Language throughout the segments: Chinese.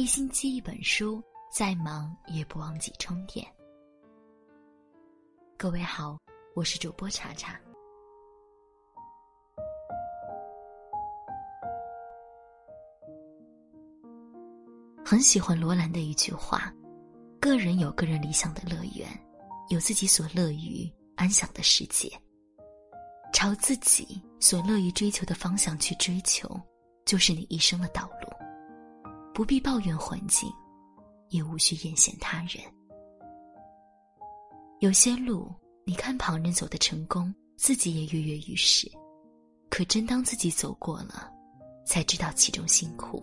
一星期一本书，再忙也不忘记充电。各位好，我是主播查查。很喜欢罗兰的一句话：“个人有个人理想的乐园，有自己所乐于安享的世界。朝自己所乐于追求的方向去追求，就是你一生的道路。不必抱怨环境，也无需艳羡他人。”有些路，你看旁人走的成功，自己也跃跃欲试，可真当自己走过了，才知道其中辛苦。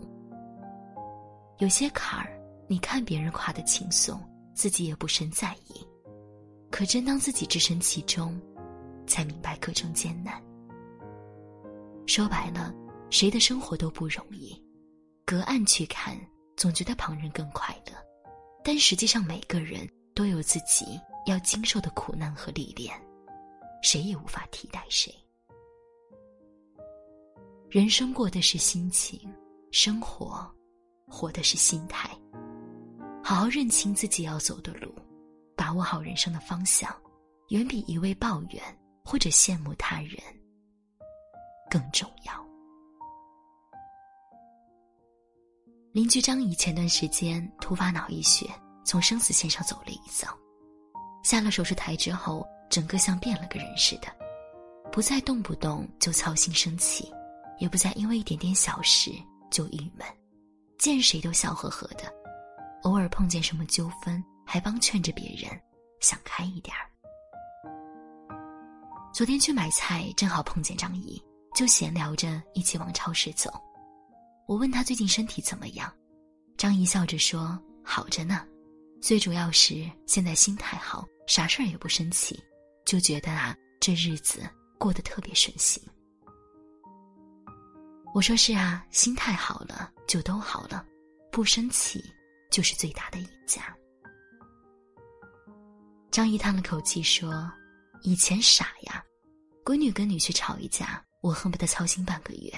有些坎儿，你看别人跨得轻松，自己也不甚在意，可真当自己置身其中，才明白各种艰难。说白了，谁的生活都不容易，隔岸去看，总觉得旁人更快乐，但实际上每个人都有自己。要经受的苦难和历练，谁也无法替代谁。人生过的是心情，生活活的是心态。好好认清自己要走的路，把握好人生的方向，远比一味抱怨或者羡慕他人更重要。邻居张姨前段时间突发脑溢血，从生死线上走了一遭。下了手术台之后，整个像变了个人似的，不再动不动就操心生气，也不再因为一点点小事就郁闷，见谁都笑呵呵的，偶尔碰见什么纠纷还帮劝着别人，想开一点儿。昨天去买菜，正好碰见张姨，就闲聊着一起往超市走。我问她最近身体怎么样，张姨笑着说：“好着呢，最主要是现在心态好。”啥事儿也不生气，就觉得啊，这日子过得特别顺心。我说是啊，心态好了就都好了，不生气就是最大的赢家。张姨叹了口气说：“以前傻呀，闺女跟女婿吵一架，我恨不得操心半个月。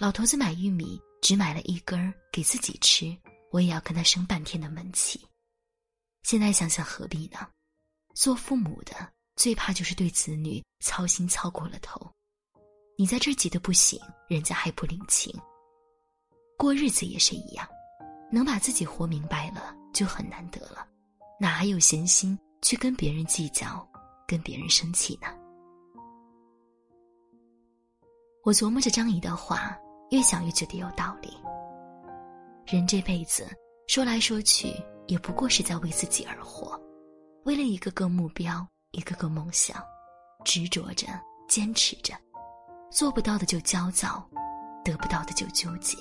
老头子买玉米只买了一根儿给自己吃，我也要跟他生半天的闷气。现在想想何必呢？”做父母的最怕就是对子女操心操过了头，你在这急得不行，人家还不领情。过日子也是一样，能把自己活明白了就很难得了，哪还有闲心去跟别人计较，跟别人生气呢？我琢磨着张姨的话，越想越觉得有道理。人这辈子说来说去，也不过是在为自己而活。为了一个个目标，一个个梦想，执着着，坚持着，做不到的就焦躁，得不到的就纠结。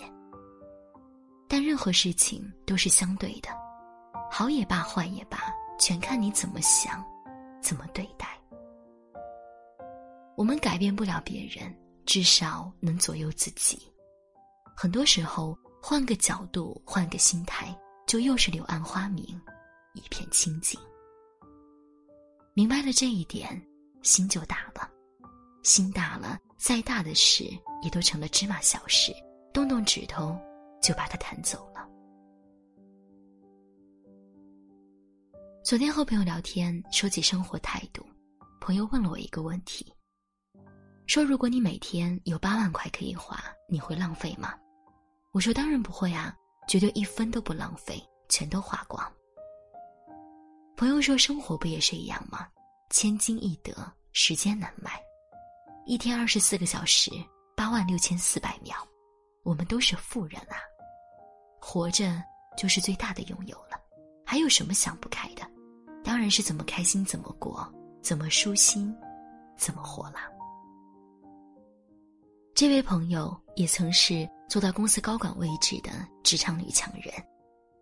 但任何事情都是相对的，好也罢，坏也罢，全看你怎么想，怎么对待。我们改变不了别人，至少能左右自己。很多时候，换个角度，换个心态，就又是柳暗花明，一片清静。明白了这一点，心就大了。心大了，再大的事也都成了芝麻小事，动动指头就把它弹走了。昨天和朋友聊天，说起生活态度，朋友问了我一个问题，说：“如果你每天有八万块可以花，你会浪费吗？”我说：“当然不会啊，绝对一分都不浪费，全都花光。”朋友说：“生活不也是一样吗？千金易得，时间难买。一天二十四个小时，八万六千四百秒，我们都是富人啊！活着就是最大的拥有了，还有什么想不开的？当然是怎么开心怎么过，怎么舒心，怎么活啦。”这位朋友也曾是做到公司高管位置的职场女强人，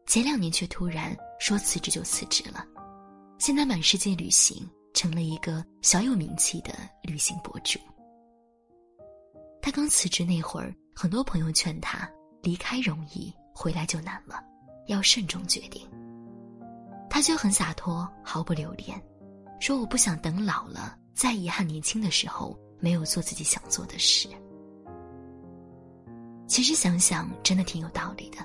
前两年却突然说辞职就辞职了。现在满世界旅行，成了一个小有名气的旅行博主。他刚辞职那会儿，很多朋友劝他离开容易，回来就难了，要慎重决定。他却很洒脱，毫不留恋，说：“我不想等老了再遗憾年轻的时候没有做自己想做的事。”其实想想，真的挺有道理的。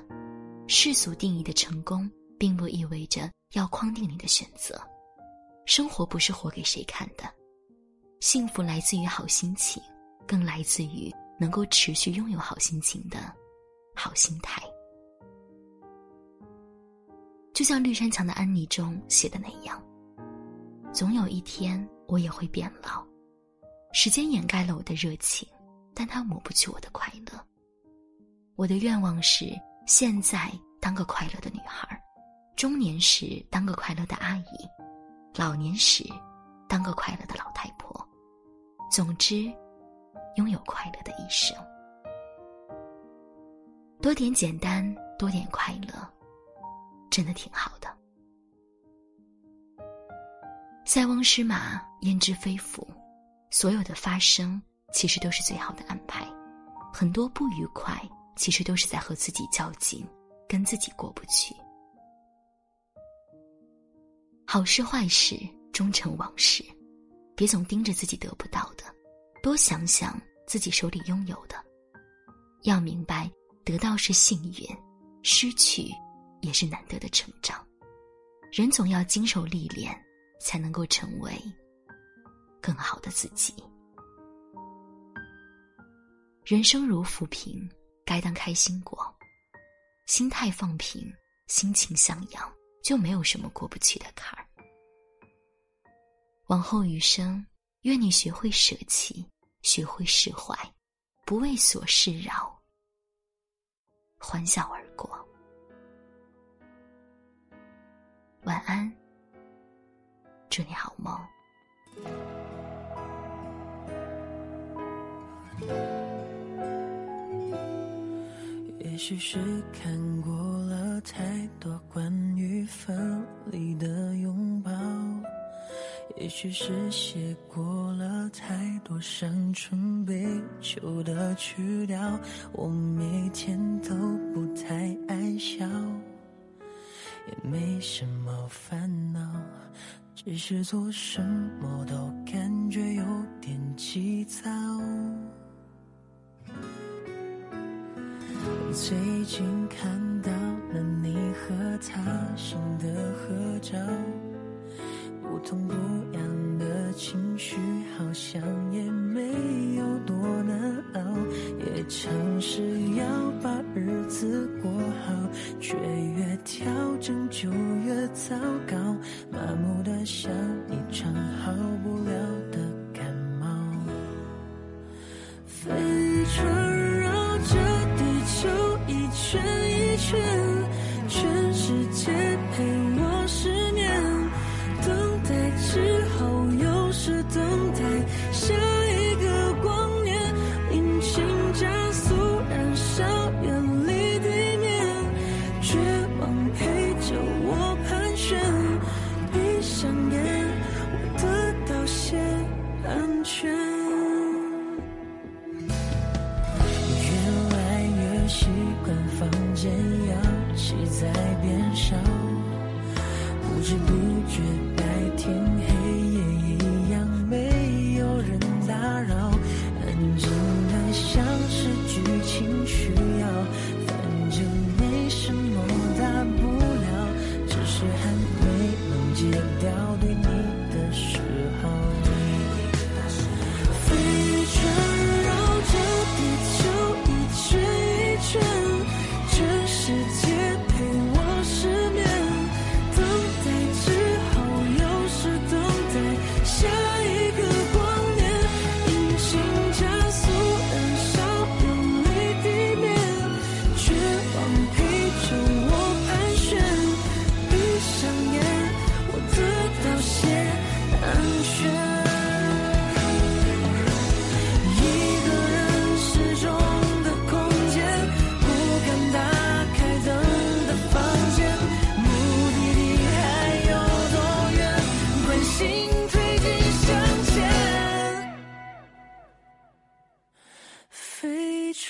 世俗定义的成功，并不意味着要框定你的选择。生活不是活给谁看的，幸福来自于好心情，更来自于能够持续拥有好心情的好心态。就像绿山墙的安妮中写的那样，总有一天我也会变老，时间掩盖了我的热情，但它抹不去我的快乐。我的愿望是现在当个快乐的女孩，中年时当个快乐的阿姨，老年时当个快乐的老太婆。总之，拥有快乐的一生。多点简单，多点快乐。真的挺好的。塞翁失马，焉知非福？所有的发生，其实都是最好的安排。很多不愉快，其实都是在和自己较劲，跟自己过不去。好事坏事，终成往事。别总盯着自己得不到的，多想想自己手里拥有的。要明白，得到是幸运，失去。也是难得的成长，人总要经受历练，才能够成为更好的自己。人生如浮萍，该当开心过。心态放平，心情向阳，就没有什么过不去的坎儿。往后余生，愿你学会舍弃，学会释怀，不为琐事扰，欢笑而过。晚安，祝你好梦。也许是看过了太多关于分离的拥抱，也许是写过了太多伤春悲秋的曲调，我每天都不太爱笑。也没什么烦恼，只是做什么都感觉有点急躁。最近看到了你和他新的合照，不痛不痒的情绪好像也没有多难熬，也尝试要把日子过好，却越调整就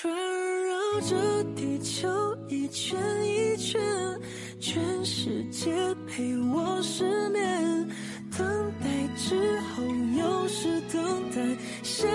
环绕着地球一圈一圈，全世界陪我失眠，等待之后又是等待下